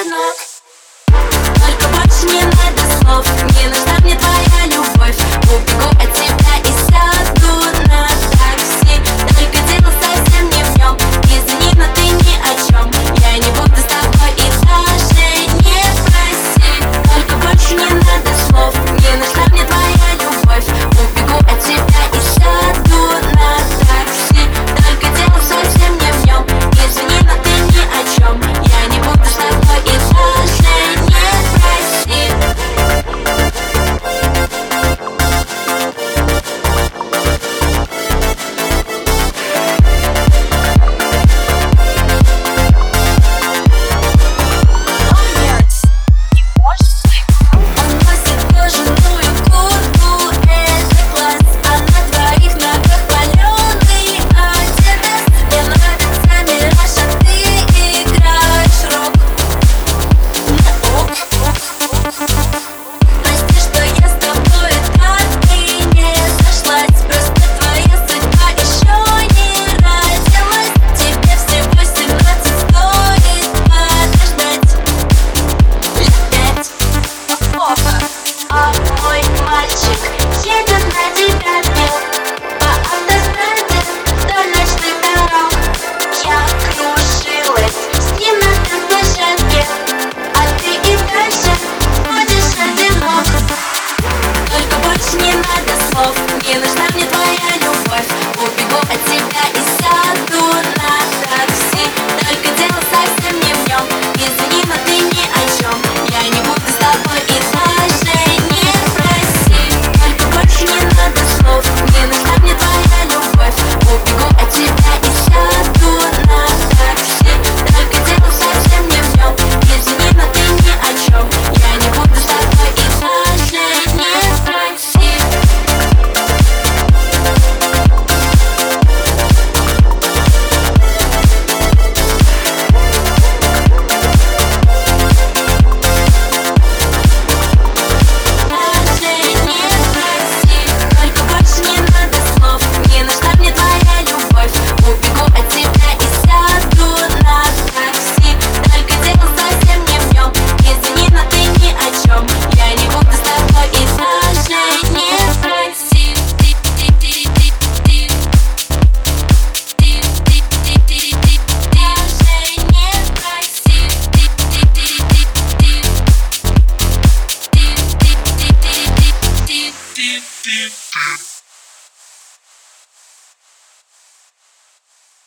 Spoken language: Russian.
одинок Только больше не надо слов.